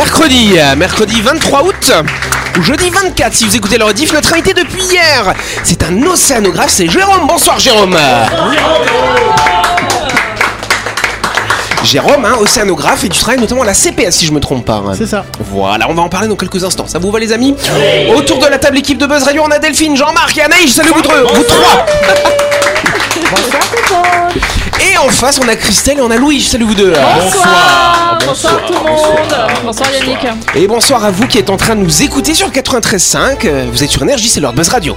mercredi, mercredi 23 août ou jeudi 24 si vous écoutez le rediff. Notre invité depuis hier, c'est un océanographe, c'est Jérôme. Bonsoir. Jérôme, hein, océanographe, et tu travailles notamment à la CPS si je me trompe pas. C'est ça. Voilà, on va en parler dans quelques instants. Ça vous va les amis Autour de la table équipe de Buzz Radio, on a Delphine, Jean-Marc et Anaïs. Salut vous, deux, vous trois. Et en face, on a Christelle et on a Louis. Salut vous deux. Bonsoir, bonsoir tout le monde. Bonsoir Yannick. Et bonsoir à vous qui êtes en train de nous écouter sur 93.5. Euh, Vous êtes sur Énergie, c'est l'heure de Buzz Radio.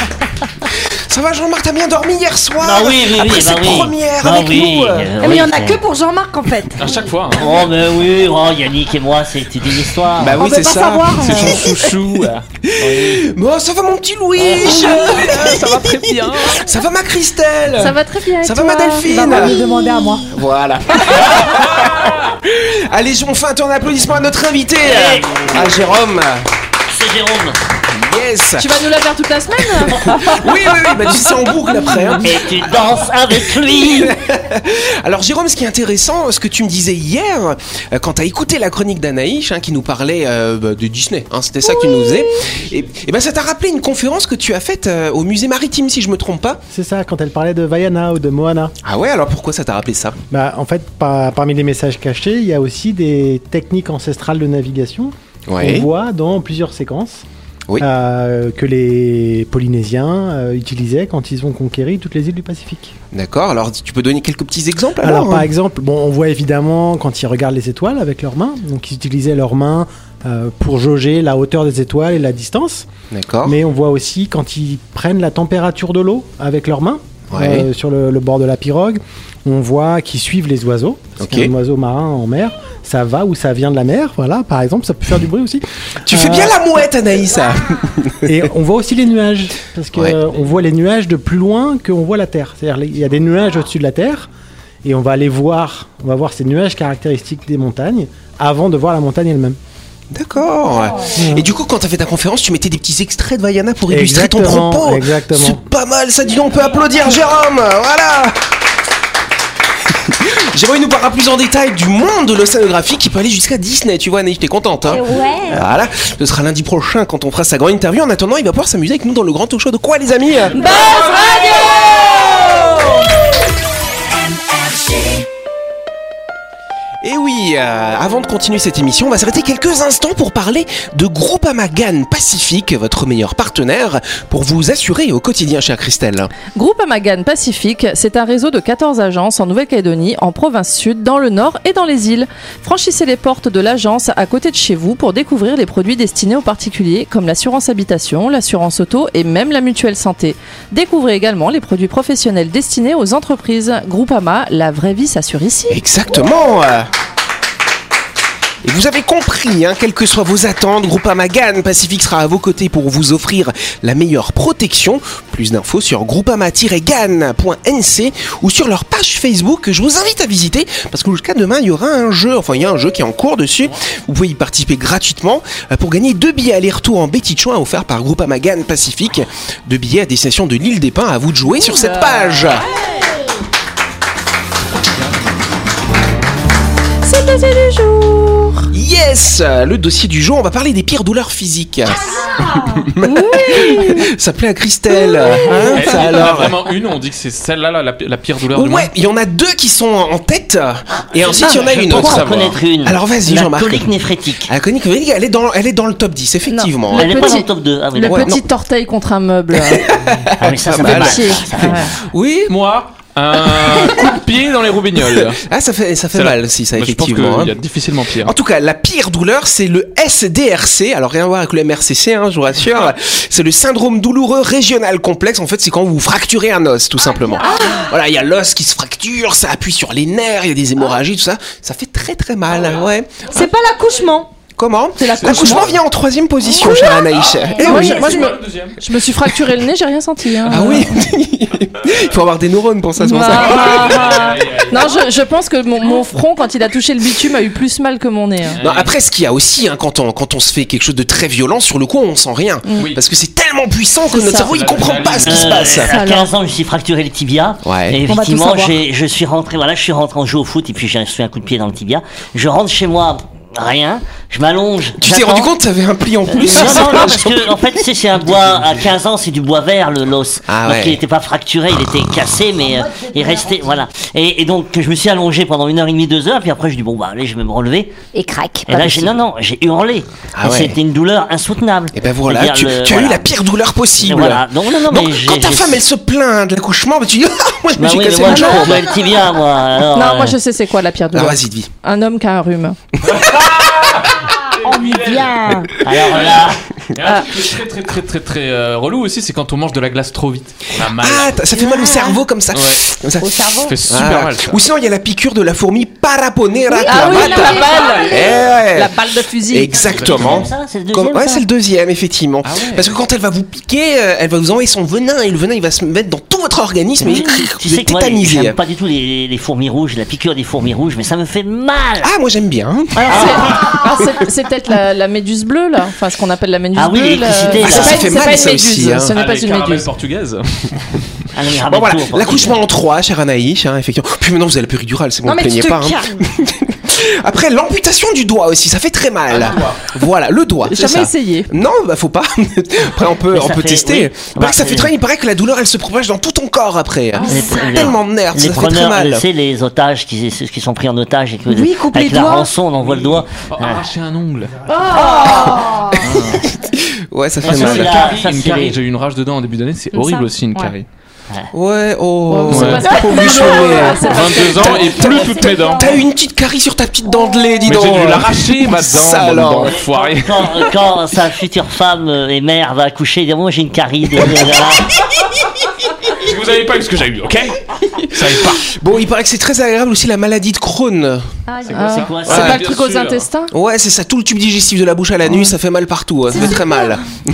Ça va Jean-Marc, t'as bien dormi hier soir Ah oui, oui, oui, Après bah cette oui. première Bah avec oui, nous euh. euh, Mais il y en a que pour Jean-Marc en fait. À chaque fois. hein. Oh, mais oui, oh, Yannick et moi, c'est une histoire. Bah oui, c'est pas ça. savoir. C'est son chouchou. Bon, ça va mon petit Louis Ça va très bien. Ça va ma Christelle Ça va très bien. et Ça va toi ma Delphine Va lui demander à moi. Voilà. Allez, on fait un tour d'applaudissements à notre invité, Hey. à Jérôme. C'est Jérôme. Yes. Tu vas nous la faire toute la semaine Oui, oui, oui, bah tu sais en boucle après. hein. Et tu danses avec lui. Alors Jérôme, ce qui est intéressant, ce que tu me disais hier, euh, quand tu as écouté la chronique d'Anaïs, hein, qui nous parlait euh, bah, de Disney, hein, c'était ça que tu nous disais, et, et ben ça t'a rappelé une conférence que tu as faite euh, au musée maritime, si je me trompe pas. C'est ça, quand elle parlait de Vaiana ou de Moana. Ah ouais, alors pourquoi ça t'a rappelé ça? Bah, en fait, par- parmi les messages cachés, il y a aussi des techniques ancestrales de navigation qu'on voit dans plusieurs séquences. Oui. euh, que les Polynésiens euh, utilisaient quand ils ont conquéri toutes les îles du Pacifique. D'accord, alors tu peux donner quelques petits exemples Alors, alors, par hein exemple, bon, on voit évidemment quand ils regardent les étoiles avec leurs mains, donc ils utilisaient leurs mains euh, pour jauger la hauteur des étoiles et la distance. D'accord. Mais on voit aussi quand ils prennent la température de l'eau avec leurs mains Ouais. euh, sur le, le bord de la pirogue, on voit qu'ils suivent les oiseaux. Parce Ok. qu'un oiseau marin en mer, ça va ou ça vient de la mer, voilà, par exemple, ça peut faire du bruit aussi. Tu fais Euh, bien la mouette Anaïs. Et on voit aussi les nuages, parce Ouais. euh, on voit les nuages de plus loin qu'on voit la Terre. C'est-à-dire il y a des nuages au-dessus de la Terre, et on va aller voir, on va voir ces nuages caractéristiques des montagnes avant de voir la montagne elle-même. D'accord. Et du coup, quand t'as fait ta conférence, tu mettais des petits extraits de Vaiana pour illustrer ton propos. exactement. C'est pas mal, ça dit on peut applaudir Jérôme. Voilà. Il nous parlera plus en détail du monde de l'océanographie qui peut aller jusqu'à Disney. Tu vois, Anaïs, t'es contente, hein Ouais. Voilà, ce sera lundi prochain quand on fera sa grande interview. En attendant, il va pouvoir s'amuser avec nous dans le grand talk show de quoi, les amis? Et oui, euh, avant de continuer cette émission, on va s'arrêter quelques instants pour parler de Groupama GAN Pacifique, votre meilleur partenaire, pour vous assurer au quotidien, chère Christelle. Groupe Amagan Pacifique, c'est un réseau de 14 agences en Nouvelle-Calédonie, en province sud, dans le nord et dans les îles. Franchissez les portes de l'agence à côté de chez vous pour découvrir les produits destinés aux particuliers comme l'assurance habitation, l'assurance auto et même la mutuelle santé. Découvrez également les produits professionnels destinés aux entreprises. Groupama, la vraie vie s'assure ici. Exactement. Et vous avez compris, hein, quelles que soient vos attentes, Groupama GAN Pacifique sera à vos côtés pour vous offrir la meilleure protection. Plus d'infos sur groupama-gan.nc ou sur leur page Facebook que je vous invite à visiter parce que jusqu'à demain, il y aura un jeu, enfin il y a un jeu qui est en cours dessus. Vous pouvez y participer gratuitement euh, pour gagner deux billets aller-retour en Betty Choin offerts par Groupama GAN Pacifique. Deux billets à destination de l'île des Pins, à vous de jouer sur cette page. C'est le dossier du jour. Yes Le dossier du jour, on va parler des pires douleurs physiques. ça plaît à Christelle. Hein, Eh, ça il y en a alors vraiment une, on dit que c'est celle-là la, la, la pire douleur du monde. Ouais, il y en a deux qui sont en tête. Et ensuite, il y en a une autre. connaître une. Alors, vas-y, La Jean-Marc. colique néphrétique. La chronique védique, elle est dans, elle est dans le top 10, effectivement. Non. Elle Le n'est pas dans le top 2. Ah, oui, Le. Ouais, petit orteil contre un meuble. Ah, mais ça, ça fait mal. Ça fait Ouais. mal. Oui Moi, un coup de pied dans les roubignoles. Ah, ça fait, ça fait mal, si, ça, Moi, je pense effectivement. qu'il y hein. a difficilement pire. En tout cas, la pire douleur, c'est le SDRC. Alors, rien à voir avec le MRCC, hein, je vous rassure. C'est le syndrome douloureux régional complexe. En fait, c'est quand vous fracturez un os, tout simplement. Voilà, il y a l'os qui se fracture, ça appuie sur les nerfs, il y a des hémorragies, tout ça. Ça fait très très mal, ouais. C'est pas l'accouchement. Comment C'est l'accouchement. L'accouchement vient en troisième position, chère Anaïs. Eh Moi, oui. je, moi, je me, je me suis fracturé le nez, j'ai rien senti. hein. Ah oui Il faut avoir des neurones pour ça, c'est pour ça. Ah, ah, ah. Non, je, je pense que mon, mon front, quand il a touché le bitume, a eu plus mal que mon nez. hein. Non, après, ce qu'il y a aussi, hein, quand, on, quand on se fait quelque chose de très violent, sur le coup, on sent rien. Oui. Parce que c'est tellement puissant que C'est notre ça. cerveau, il comprend pas ce qui se Euh, passe. À Alors. 15 ans, je me suis fracturé le tibia. Ouais. Et On va tout effectivement, savoir. j'ai- je suis rentré, voilà, je suis rentré en jeu au foot et puis j'ai reçu un coup de pied dans le tibia. Je rentre chez moi, rien. Je m'allonge. Tu t'es rendu compte que t'avais un pli en plus Non, non, non, parce que en fait, tu sais, c'est un bois à 15 ans, c'est du bois vert, le l'os. Ah donc ouais. il n'était pas fracturé, il était cassé, mais euh, il restait, voilà. Et, et donc je me suis allongé pendant une heure et demie, deux heures, puis après je dis bon bah allez, je vais me relever. Et crac. Et là, j'ai non, non, j'ai hurlé. Ah ouais. C'était une douleur insoutenable. Et ben voilà, tu, le- tu as eu la pire douleur possible. Voilà. Donc non, non, Donc, mais j'ai- quand ta femme elle se plaint de l'accouchement, bah, tu dis Ah, moi je me Bah suis cassé le tibia, moi. Non, euh, moi je sais c'est quoi la pire Ah, douleur. vas-y, dis. Un homme qui a un rhume. On y vient. Alors là, Il y a un truc qui est très très très très très euh, relou aussi, c'est quand on mange de la glace trop vite. On a mal. Ah, ça fait mal au cerveau comme ça. Ouais. Comme ça. Au cerveau. Ça fait super Ah. mal. ça. Ou sinon, il y a la piqûre de la fourmi Paraponera Ah oui, clavata. la balle Eh ouais. La balle de fusil. Exactement. ça, c'est le Comme- deuxième. ouais, ça c'est le deuxième, effectivement. Ah ouais. Parce que quand elle va vous piquer, euh, elle va vous envoyer son venin et le venin il va se mettre dans tout votre organisme et Oui, vous tu sais êtes que moi, tétanisé. j'aime pas du tout les, les fourmis rouges, la piqûre des fourmis rouges, mais ça me fait mal. Ah, moi j'aime bien. Alors, c'est- alors, c'est- c'est peut-être la, la méduse bleue là, enfin ce qu'on appelle la méduse Ah oui, l'électricité, Ah, Ça pas, fait mal, ça aussi, hein. ce n'est pas une méduse. portugaises. Ah, Bon voilà, quoi. l'accouchement en 3, cher Anaïs, hein, effectivement. Puis maintenant vous avez la péridurale, c'est bon, ne plaignez pas. Après, l'amputation du doigt aussi, ça fait très mal. Voilà, le doigt. J'ai jamais ça. essayé. Non, bah faut pas. Après, on peut, Mais on ça peut fait- tester. oui. Il paraît que ça Bah, fait très, il paraît que la douleur, elle se propage dans tout ton corps après. Les- C'est les- tellement de nerfs, Les ça fait très preneurs, mal. c'est les otages qui, sont pris en otage et que Oui, coupe avec les la doigts. rançon, on envoie le doigt. Oh, Ah. arracher un ongle. Ouais, ça fait Ah, ça, mal. c'est la- Carie, ça, une c'est carie. les- J'ai eu une rage dedans en début d'année, c'est Comme horrible ça aussi une Ouais. carie. Ouais, oh. Ouais, c'est Ouais. pas- c'est pas Pauvre cool, bichonnet. ouais, c'est pas- 22 ans et plus toutes mes dents. T'as eu une petite carie sur ta petite dent de lait, dis Mais donc. j'ai dû l'arracher ma Ça, alors. Quand, quand sa future femme euh, et mère va accoucher, il dit Moi j'ai une carie. De... Vous avez pas ce que j'ai eu, ok Ça y est pas. Bon, il paraît que c'est très agréable aussi la maladie de Crohn. Ah, C'est quoi C'est ça Ouais, pas le truc aux intestins Ouais, c'est ça, tout le tube digestif de la bouche à la nuit, ça fait mal partout, hein, ça fait très mal.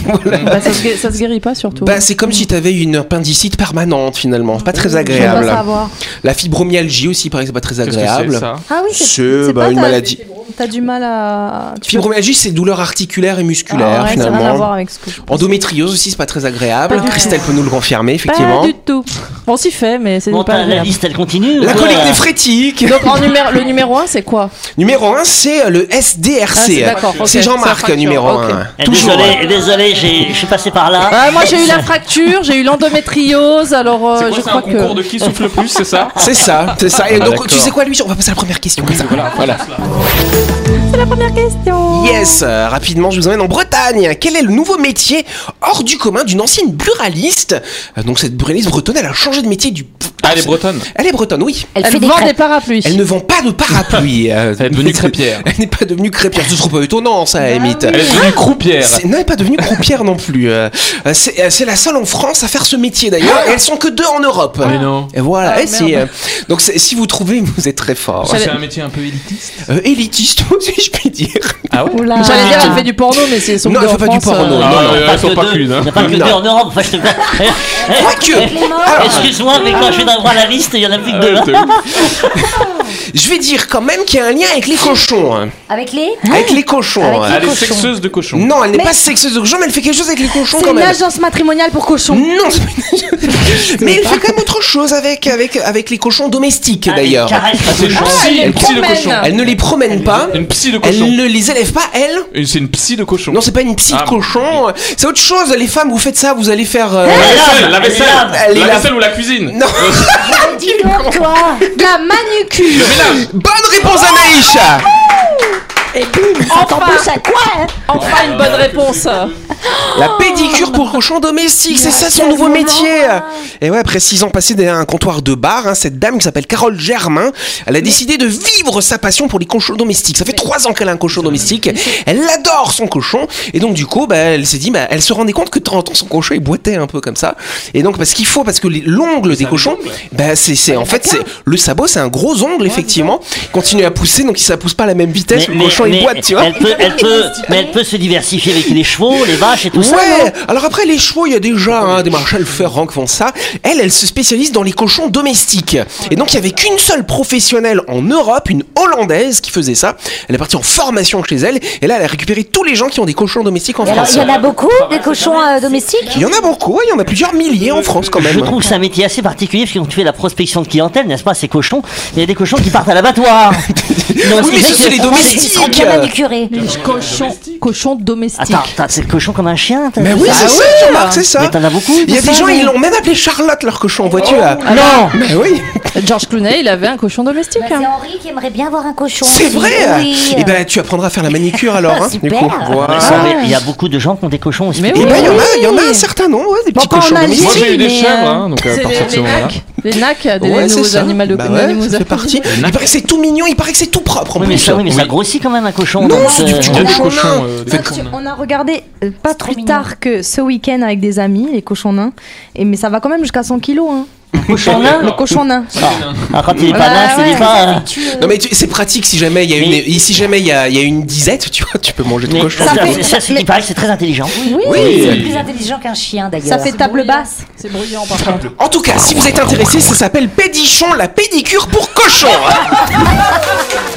bah, ça, se guérit, ça se guérit pas surtout. Bah, c'est comme si t'avais une appendicite permanente finalement, pas très Je veux pas agréable. savoir. La fibromyalgie aussi, paraît que c'est pas très Qu'est-ce que c'est agréable. ça Ah oui, c'est C'est c'est bah, pas une ta- maladie. T'as du mal à. tu peux- Fibromyalgie, c'est douleur articulaire et musculaire Ah ouais, ça n'a rien à voir avec ce que je. Endométriose aussi, c'est pas très agréable. Pas du Christelle peut nous le confirmer, pas effectivement. du tout. On s'y fait, mais c'est Bon, pas la liste elle continue La colique néphrétique. Donc en numéro, le numéro 1 c'est quoi? Numéro 1, c'est le Ah, SDRC. ok. c'est Jean-Marc, numéro ok. 1. Eh, Toujours. Désolé, désolé, j'ai- je suis passé par là. Ah, Moi j'ai eu la fracture, j'ai eu l'endométriose, alors euh, quoi, je c'est crois un concours que. de qui souffle le plus, c'est ça? C'est ça, c'est ça. Et Ah, donc, tu sais quoi, lui On va passer à la première question. comme ça. Voilà, voilà. Yes, euh, rapidement, je vous emmène en Bretagne. Quel est le nouveau métier hors du commun d'une ancienne buraliste Euh, Donc, cette buraliste bretonne, elle a changé de métier du. Ah, elle est bretonne. Elle est bretonne, oui. Elle, Elle fait des vend crêpes. des parapluies. Elle ne vend pas de parapluie. euh, Elle est devenue crêpière. Elle n'est pas devenue crêpière. Ce serait pas étonnant, ça, à la limite. Elle est devenue croupière. C'est- Non, elle n'est pas devenue croupière non plus. Euh, euh, C'est euh, c'est la seule en France à faire ce métier d'ailleurs. Et elles sont que deux en Europe. Mais non. Et voilà. Ah, et c'est, euh, donc c'est- si vous trouvez, vous êtes très fort. C'est un métier un peu élitiste. Euh, élitiste, si je puis dire. Ah ouais Oula. J'allais dire elle fait du porno, mais c'est son Non, elle fait pas du porno. euh, Non, Ah, non, Pas elles sont que pas deux. qu'une. hein. Il n'y a pas que deux en Europe. Quoique, Excuse-moi, mais quand je vais voir la liste, il y en a plus que deux. je vais dire quand même qu'il y a un lien avec les cochons. hein. Avec les Avec les cochons. Avec hein. les Elle est cochons. sexeuse de cochon. Non, elle n'est Mais- pas sexeuse de cochons, mais elle fait quelque chose avec les cochons C'est quand une même. agence matrimoniale pour cochons. Non, c'est pas une- mais elle fait quand même autre chose avec, avec, avec les cochons domestiques Ah, d'ailleurs. Ah, c'est le une cochon. psy, elle une les psy de promène. cochon. Elle ne les promène pas. Une psy de Elle cochon. ne les élève pas, elle. Et C'est une psy de cochon. Non, c'est pas une psy de Ah, cochon. C'est autre chose. Les femmes, vous faites ça, vous allez faire. euh, La vaisselle, la Elle vaisselle, la vaisselle ou la cuisine. Non. Dis donc, toi La manucure. Bonne réponse, Anaïs. Et bim, ça t'embauche à quoi hein Enfin une bonne réponse. La pédicure pour cochons domestiques, c'est ça son nouveau moment, métier. Et ouais, après six ans passés derrière un comptoir de bar, hein, cette dame qui s'appelle Carole Germain, elle a décidé de vivre sa passion pour les cochons domestiques. Ça fait trois ans qu'elle a un cochon domestique. Elle adore son cochon. Et donc, du coup, bah, elle s'est dit, bah, elle se rendait compte que de temps en temps, son cochon, il boitait un peu comme ça. Et donc, parce qu'il faut, parce que les- l'ongle des cochons, bah, c'est, c'est, en fait, c'est, le sabot, c'est un gros ongle, effectivement. Il continue à pousser, donc ça pousse pas à la même vitesse. Mais- le cochon, les mais boîtes, tu vois. Elle peut, elle peut, mais elle peut se diversifier avec les chevaux, les vaches et tout ça. Ouais, alors après les chevaux, il y a déjà hein, des Marshall Ferrand qui font ça. Elle, elle se spécialise dans les cochons domestiques. Et donc il y avait qu'une seule professionnelle en Europe, une Hollandaise, qui faisait ça. Elle est partie en formation chez elle, et là elle a récupéré tous les gens qui ont des cochons domestiques en Et alors, France. il y en a beaucoup, des cochons euh, domestiques? Il y en a beaucoup, il y en a plusieurs milliers en France quand Je même. trouve que c'est un métier assez particulier parce que quand tu fais la prospection de clientèle, n'est-ce pas, ces cochons, il y a des cochons qui partent à l'abattoir. Donc, Oui, mais ce sont les que- domestiques. Ils sont bien manucurés. Cochons, cochons domestiques. Attends, c'est le cochon comme un chien t'as Mais oui, ça c'est ça, Jean-Marc, c'est ça. Mais t'en as beaucoup Il y a de des gens, ils l'ont même appelé Charlotte leur cochon, vois-tu là Ah non Mais oui, George Clooney, il avait un cochon domestique. Bah, hein. C'est Henri qui aimerait bien avoir un cochon. c'est vrai. Oui. Et ben tu apprendras à faire la manicure alors, hein, du Super. coup. Ça, mais Il y a beaucoup de gens qui ont des cochons aussi. Mais Et oui. ben il y en a, il y en a un certain nombre, ouais, des petits cochons. Moi j'ai eu des mais, chèvres, euh, hein, donc à partir de ce moment-là. Les nacs, des Ouais, c'est nouveaux ça. animaux de Bah ouais, animaux ça fait partie. Il paraît que c'est tout mignon, il paraît que c'est tout propre en Oui, mais plus. ça, oui, mais ça grossit quand même un cochon. Non, c'est du cochon euh. On a regardé euh, pas trop plus mignon. tard que ce week-end avec des amis, les cochons nains. Et, mais ça va quand même jusqu'à 100 kilos. Hein. Cochon nain Le cochon nain. Ah, quand il est pas Bah là, c'est pas. Non mais tu- c'est pratique si jamais il y a une Mais- et si jamais il y a, il y a une disette, tu vois, tu peux manger ton Mais cochon. ça, Ça ça, fait- ça, c'est paraît que c'est très intelligent. Oui, Oui. c'est plus intelligent qu'un chien d'ailleurs. Ça fait table basse. C'est bruyant par contre. En tout cas, si vous êtes intéressé, ça s'appelle Pédichon, la pédicure pour cochon.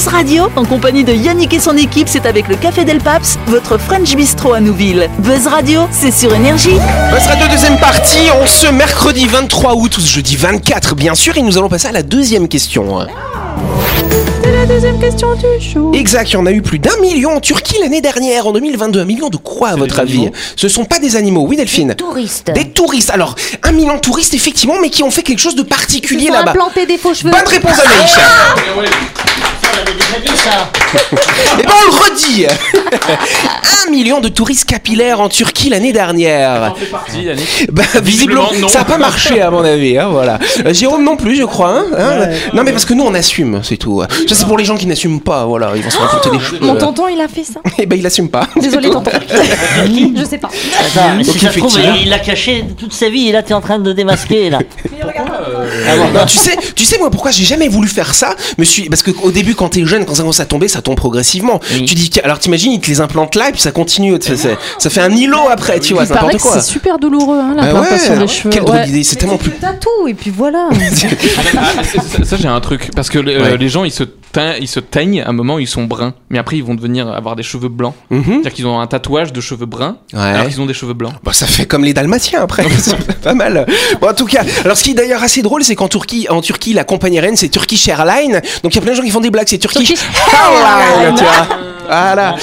Buzz Radio, en compagnie de Yannick et son équipe, c'est avec le Café Del Paps, votre French Bistro à Nouville. Buzz Radio, c'est sur Énergie. Buzz Radio deuxième partie, on se mercredi 23 août ou ce jeudi 24 bien sûr et nous allons passer à la deuxième question. C'est la deuxième question du show. Exact, il y en a eu plus d'un million en Turquie l'année dernière, en 2022. Un million de quoi à votre des avis Ce sont pas des animaux, oui Delphine Touriste. Des touristes. Alors, un million de touristes effectivement, mais qui ont fait quelque chose de particulier là-bas. implanté des faux cheveux. Bonne réponse Anaïs Déjà dit ça. Eh ben on le redit Un million de touristes capillaires en Turquie l'année dernière. Fais partie, Yannick. Bah, visiblement, Visiblement, non. ça n'a pas marché à mon avis, hein, voilà. Euh, Jérôme non plus, je crois. hein, hein. non mais parce que nous on assume, c'est tout. Ça c'est pour les gens qui n'assument pas, voilà, ils vont se raconter des choses. Mon tonton, il a fait ça. Eh ben il assume pas. Désolé, tonton. Je sais pas. Attends, mais Donc, si ça se trouve, effectivement. il l'a caché toute sa vie et là, t'es en train de démasquer. Là. Ah bon, Non, tu sais, tu sais moi pourquoi j'ai jamais voulu faire ça me suis parce que au début quand t'es jeune quand ça commence à tomber ça tombe progressivement. Oui. Tu dis alors t'imagines ils te les implantent là et puis ça continue ça, ça- ça fait un îlot après tu vois c'est n'importe quoi. c'est super douloureux, hein, Bah l'implantation ouais, des cheveux. quelle drôle Ouais. d'idée, c'est tellement plus. tatou et puis voilà. Ah, ça, ça, j'ai un truc parce que euh, Ouais. les gens ils se ils se teignent à un moment ils sont bruns mais après ils vont devenir avoir des cheveux blancs Mhm. c'est-à-dire qu'ils ont un tatouage de cheveux bruns alors Ouais. qu'ils ont des cheveux blancs Bon, ça fait comme les Dalmatiens après, c'est pas mal. Bon, en tout cas, alors ce qui est d'ailleurs assez drôle, c'est qu'en Turquie, en Turquie, la compagnie aérienne c'est Turkish Airlines. Donc il y a plein de gens qui font des blagues, c'est Turkish, Turkish Airlines, tu vois. Voilà.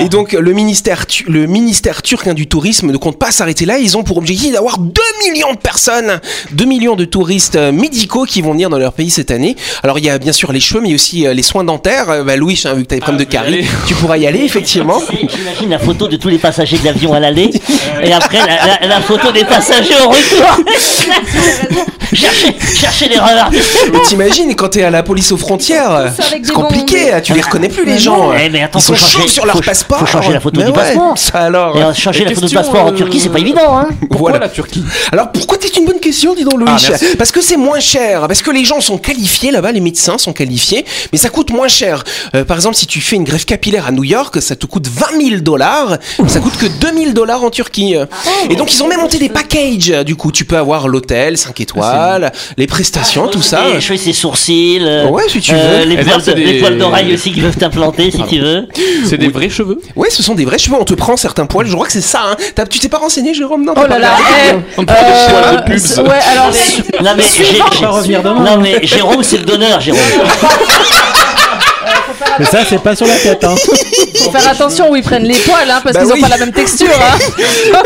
Et donc le ministère, le ministère turc hein, du tourisme ne compte pas s'arrêter là. Ils ont pour objectif d'avoir 2 millions de personnes, 2 millions de touristes euh, médicaux qui vont venir dans leur pays cette année. Alors il y a bien sûr les cheveux, mais il y a aussi euh, les soins dentaires. Euh, bah, Louis, hein, vu que tu as des problèmes de vous y carie, allez. tu pourras y aller effectivement. J'imagine la photo de tous les passagers de l'avion à l'aller et après la, la- la photo des passagers au retour. cherchez, cherchez l'erreur. Mais t'imagines quand t'es à la police aux frontières, c'est compliqué, tu les reconnais plus les gens. Eh, mais attends, Ils sont faut changer- chauds sur leur faut- passeport. faut changer la photo Mais du ouais, passeport. Ça alors. Et euh, changer Et la photo de question, passeport en Turquie, c'est pas évident. Hein. pourquoi Voilà. la Turquie? Alors pourquoi c'est une bonne question, dis donc Louis Ah. Parce que c'est moins cher, parce que les gens sont qualifiés là-bas, les médecins sont qualifiés, mais ça coûte moins cher. Euh, par exemple, si tu fais une greffe capillaire à New York, ça te coûte 20 000 dollars, ça coûte que 2 000 dollars en Turquie. Et donc ils ont même monté des packages. Du coup, tu peux avoir l'hôtel 5 étoiles, les prestations, tout ça. Et choisir ses sourcils. euh, Ouais, si tu euh, veux. Les Eh poils, de- les poils d'oreille aussi qui peuvent t'implanter si tu veux. c'est des vrais cheveux Ouais, ce sont des vrais cheveux. On te prend certains poils. Je crois que c'est ça. Hein. T'as- Tu t'es pas renseigné, Jérôme Non. Oh là là, eh, on te prend des poils de pubs ouais, alors non mais Jérôme c'est le donneur Jérôme. Mais ça, c'est pas sur la tête. Hein. faut faire attention où ils prennent les poils, hein, parce Bah qu'ils oui. ont pas la même texture. Hein.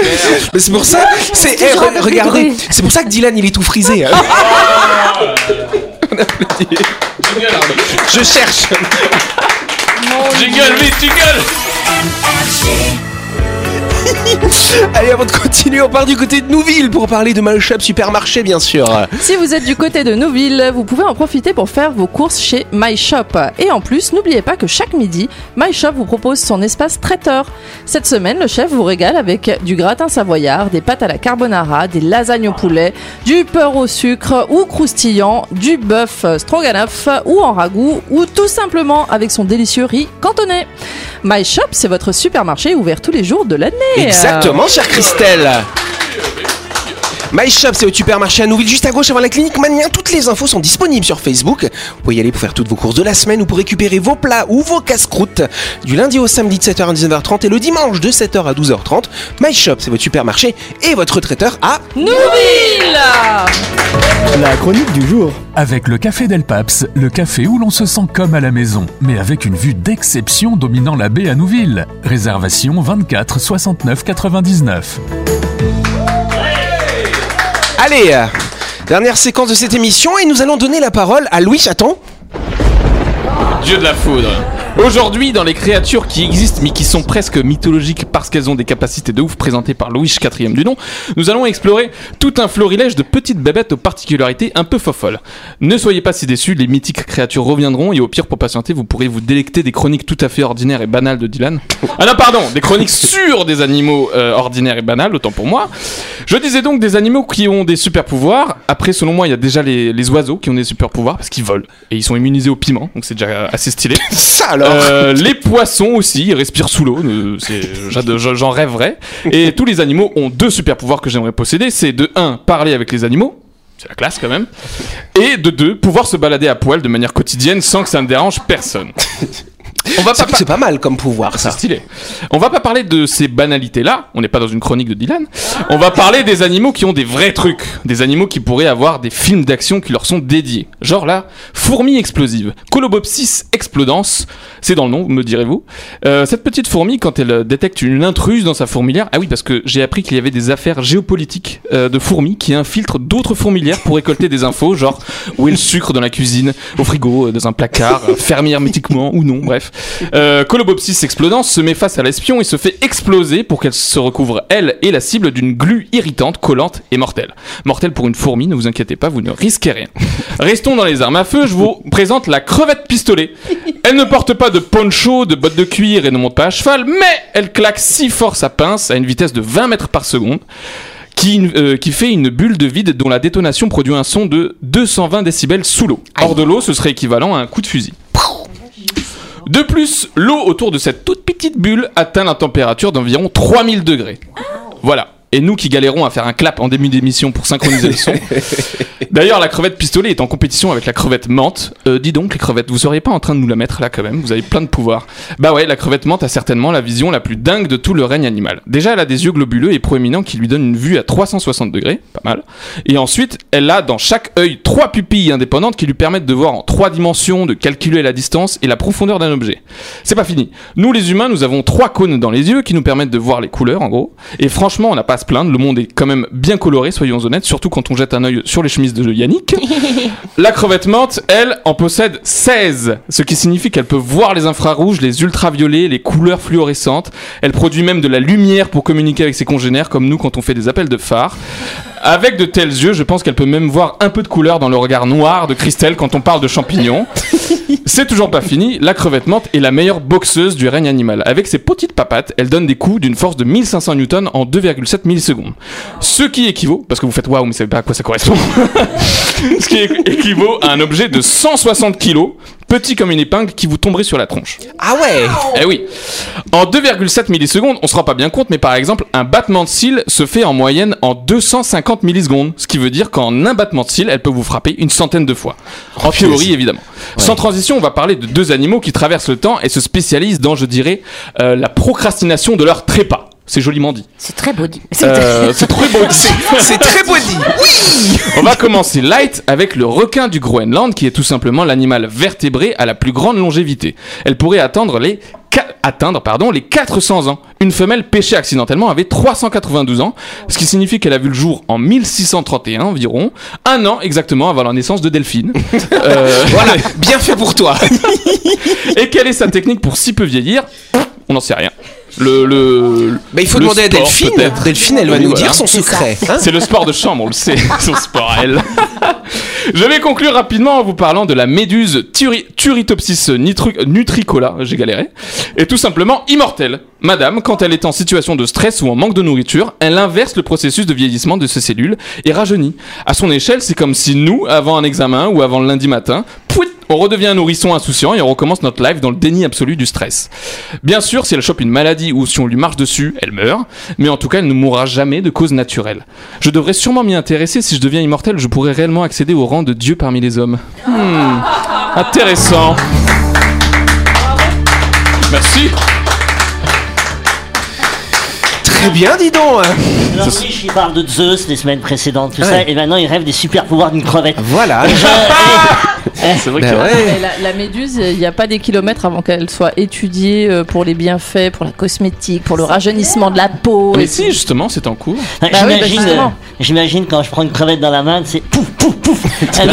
Mais c'est pour ça. C'est eh, re- regardez. C'est pour ça que Dylan il est tout frisé. hein. On applaudit. Je cherche. Jingle vite jingle Allez, avant de continuer, on part du côté de Nouville pour parler de Malshop Supermarché, bien sûr. Si vous êtes du côté de Nouville, vous pouvez en profiter pour faire vos courses chez My Shop. Et en plus, n'oubliez pas que chaque midi, My Shop vous propose son espace traiteur. Cette semaine, le chef vous régale avec du gratin savoyard, des pâtes à la carbonara, des lasagnes au poulet, du beurre au sucre ou croustillant, du bœuf stroganoff ou en ragoût ou tout simplement avec son délicieux riz cantonais. My Shop, c'est votre supermarché ouvert tous les jours de l'année. Exactement, chère Christelle. My Shop, c'est au supermarché à Nouville, juste à gauche avant la clinique Mania. Toutes les infos sont disponibles sur Facebook. Vous pouvez y aller pour faire toutes vos courses de la semaine ou pour récupérer vos plats ou vos casse-croûtes du lundi au samedi de 7h à 19h30 et le dimanche de 7h à 12h30. My Shop, c'est votre supermarché et votre traiteur à Nouville La chronique du jour. Avec le Café Del Paps, le café où l'on se sent comme à la maison, mais avec une vue d'exception dominant la baie à Nouville. Réservation 24 69 99. Allez, euh, dernière séquence de cette émission et nous allons donner la parole à Louis Chaton. Dieu de la foudre. Aujourd'hui, dans les créatures qui existent mais qui sont presque mythologiques parce qu'elles ont des capacités de ouf présentées par Louis IV du nom, nous allons explorer tout un florilège de petites bébêtes aux particularités un peu fofolles. Ne soyez pas si déçus, les mythiques créatures reviendront et au pire pour patienter, vous pourrez vous délecter des chroniques tout à fait ordinaires et banales de Dylan. Ah non, pardon, des chroniques sur des animaux euh, ordinaires et banals, autant pour moi. Je disais donc des animaux qui ont des super pouvoirs. Après, selon moi, il y a déjà les, oiseaux qui ont des super pouvoirs parce qu'ils volent et ils sont immunisés au piment, donc c'est déjà assez stylé. Ça alors Euh, les poissons aussi, ils respirent sous l'eau, euh, j'en rêverais. Et tous les animaux ont deux super pouvoirs que j'aimerais posséder, c'est de 1 parler avec les animaux, c'est la classe quand même, et de 2 pouvoir se balader à poil de manière quotidienne sans que ça ne dérange personne. On va pas C'est pas mal comme pouvoir, c'est ça. stylé. On va pas parler de ces banalités-là. On n'est pas dans une chronique de Dylan. On va parler des animaux qui ont des vrais trucs. Des animaux qui pourraient avoir des films d'action qui leur sont dédiés. Genre là, fourmi explosive. Colobopsis explodans. C'est dans le nom, me direz-vous. Euh, cette petite fourmi, quand elle euh, détecte une intruse dans sa fourmilière, ah oui, parce que j'ai appris qu'il y avait des affaires géopolitiques euh, de fourmis qui infiltrent d'autres fourmilières pour récolter des infos, genre où est le sucre dans la cuisine, au frigo, euh, dans un placard, fermé hermétiquement ou non, bref. Euh, Colobopsis explodans se met face à l'espion et se fait exploser pour qu'elle se recouvre, elle et la cible, d'une glu irritante, collante et mortelle. Mortelle pour une fourmi, ne vous inquiétez pas, vous ne risquez rien. Restons dans les armes à feu, je vous présente la crevette pistolet. Elle ne porte pas de poncho, de bottes de cuir et ne monte pas à cheval, mais elle claque si fort sa pince à une vitesse de 20 mètres par seconde. Qui, euh, qui fait une bulle de vide dont la détonation produit un son de 220 décibels sous l'eau. Hors de l'eau, ce serait équivalent à un coup de fusil. De plus, l'eau autour de cette toute petite bulle atteint la température d'environ 3000 degrés. Voilà. Et nous qui galérons à faire un clap en début d'émission pour synchroniser le son. D'ailleurs, la crevette pistolet est en compétition avec la crevette menthe. Euh, dis donc, les crevettes, vous seriez pas en train de nous la mettre là quand même? Vous avez plein de pouvoirs. Bah ouais, la crevette menthe a certainement la vision la plus dingue de tout le règne animal. Déjà, elle a des yeux globuleux et proéminents qui lui donnent une vue à 360 degrés, pas mal. Et ensuite, elle a dans chaque œil trois pupilles indépendantes qui lui permettent de voir en trois dimensions, de calculer la distance et la profondeur d'un objet. C'est pas fini. Nous, les humains, nous avons trois cônes dans les yeux qui nous permettent de voir les couleurs, en gros. Et franchement, on n'a pas se plaindre. Le monde est quand même bien coloré, soyons honnêtes, surtout quand on jette un œil sur les chemises de Yannick. La crevette menthe, elle, en possède 16, ce qui signifie qu'elle peut voir les infrarouges, les ultraviolets, les couleurs fluorescentes. Elle produit même de la lumière pour communiquer avec ses congénères, comme nous quand on fait des appels de phare. Avec de tels yeux, je pense qu'elle peut même voir un peu de couleur dans le regard noir de Christelle quand on parle de champignons. C'est toujours pas fini, la crevette menthe est la meilleure boxeuse du règne animal. Avec ses petites papates, elle donne des coups d'une force de 1500 newtons en 2,7 millisecondes. Ce qui équivaut, parce que vous faites waouh, mais vous savez pas à quoi ça correspond. Ce qui équivaut à un objet de 160 kilos, petit comme une épingle qui vous tomberait sur la tronche. Ah ouais Eh oui. En 2,7 millisecondes, on se rend pas bien compte, mais par exemple, un battement de cils se fait en moyenne en 250 millisecondes. Ce qui veut dire qu'en un battement de cils, elle peut vous frapper une centaine de fois. En théorie, évidemment. Sans transition, on va parler de deux animaux qui traversent le temps et se spécialisent dans, je dirais, euh, la procrastination de leur trépas. C'est joliment dit. C'est très beau dit. Euh, c'est très beau. C'est très beau dit Oui On va commencer light avec le requin du Groenland, qui est tout simplement l'animal vertébré à la plus grande longévité. Elle pourrait atteindre les atteindre pardon, les 400 ans. Une femelle pêchée accidentellement avait 392 ans, ce qui signifie qu'elle a vu le jour en 1631 environ, un an exactement avant la naissance de Delphine. Euh, Voilà, bien fait pour toi et quelle est sa technique pour si peu vieillir? On n'en sait rien. Le, le, Bah, il faut le demander à sport, Delphine. peut-être. Delphine, elle va Oui, nous voilà. dire son secret. hein. C'est le sport de chambre, on le sait, son sport à elle. Je vais conclure rapidement en vous parlant de la méduse Turi- Turritopsis nitru- nutricola, j'ai galéré, et tout simplement immortelle. Madame, quand elle est en situation de stress ou en manque de nourriture, elle inverse le processus de vieillissement de ses cellules et rajeunit. À son échelle, c'est comme si nous, avant un examen ou avant le lundi matin, pouit, on redevient un nourrisson insouciant et on recommence notre life dans le déni absolu du stress. Bien sûr, si elle chope une maladie ou si on lui marche dessus, elle meurt, mais en tout cas, elle ne mourra jamais de cause naturelle. Je devrais sûrement m'y intéresser, si je deviens immortel, je pourrais réellement accéder au rang de Dieu parmi les hommes. Hmm, intéressant. Merci. Très bien, dis donc. Alors riche, il parle de Zeus les semaines précédentes, tout ça, et maintenant il rêve des super pouvoirs d'une crevette. Voilà. C'est vrai Bah que... ouais. Mais la, la méduse, il n'y a pas des kilomètres avant qu'elle soit étudiée euh, pour les bienfaits, pour la cosmétique, pour le rajeunissement de la peau. Mais et si, justement, c'est en cours. Bah, Bah oui, bah j'imagine, justement. euh, j'imagine quand je prends une crevette dans la main, c'est pouf pouf pouf. Elle,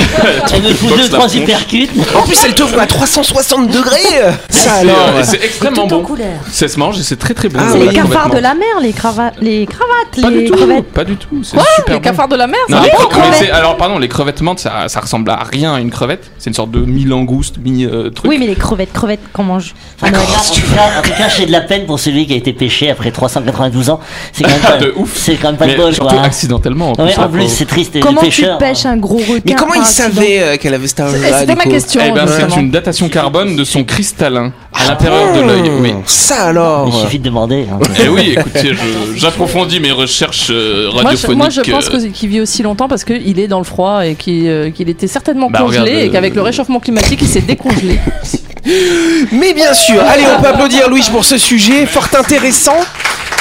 elle me fout deux la trois tronche. uppercuts. En plus, elle te voit à 360 degrés. Ça C'est, alors. euh, c'est extrêmement Tout en bon. couleur. Ça se mange et c'est très très bon. Ah, C'est les cafards crevette de la mer, les cravates, les cravates, Pas les du tout, crevettes. pas du tout. C'est Quoi super Les bon. cafards de la mer Non, ça mais c'est- alors pardon, les crevettes menthes, ça, ça ressemble à rien à une crevette. C'est une sorte de mi-langouste, mi-truc. Oui, mais les crevettes, crevettes qu'on mange. En tout, cas, en, tout cas, en tout cas, j'ai de la peine pour celui qui a été pêché après 392 ans. C'est quand même pas, De ouf. C'est quand même pas de bol, surtout quoi. accidentellement. En Ouais, plus, en hein, plus, c'est triste. et Comment tu pêcheur, pêches un gros requin Mais comment par il accident savait euh, qu'elle avait cet âge-là C'était du ma coup question. Eh ben, justement. c'est une datation carbone de son cristallin à l'intérieur de l'œil. Oui. Ça alors. Il suffit de demander. hein. Eh oui, écoutez, je- j'approfondis mes recherches euh, Moi je, radiophoniques. moi, je pense euh, que- qu'il vit aussi longtemps parce qu'il est dans le froid et qu'il euh, qu'il était certainement Bah, congelé regarde, et qu'avec le réchauffement climatique il s'est décongelé. Mais bien sûr, allez, on peut applaudir Louis pour ce sujet fort intéressant.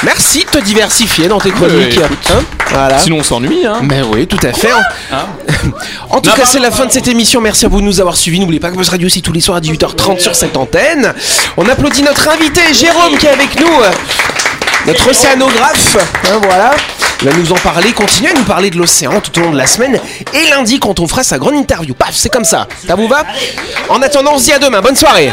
Merci de te diversifier dans tes chroniques. Ouais, écoute. Hein voilà. Sinon, on s'ennuie, hein. Ben oui, tout à fait. Hein En tout Non, cas, bah, c'est la fin de cette émission. Merci à vous de nous avoir suivis. N'oubliez pas que Buzz Radio, c'est tous les soirs à 18h30 sur cette antenne. On applaudit notre invité, Jérôme, qui est avec nous. Notre océanographe. Hein, voilà. Il va nous en parler, continuer à nous parler de l'océan tout au long de la semaine. Et lundi, quand on fera sa grande interview. Paf, c'est comme ça. Ça vous va? En attendant, on se dit à demain. Bonne soirée.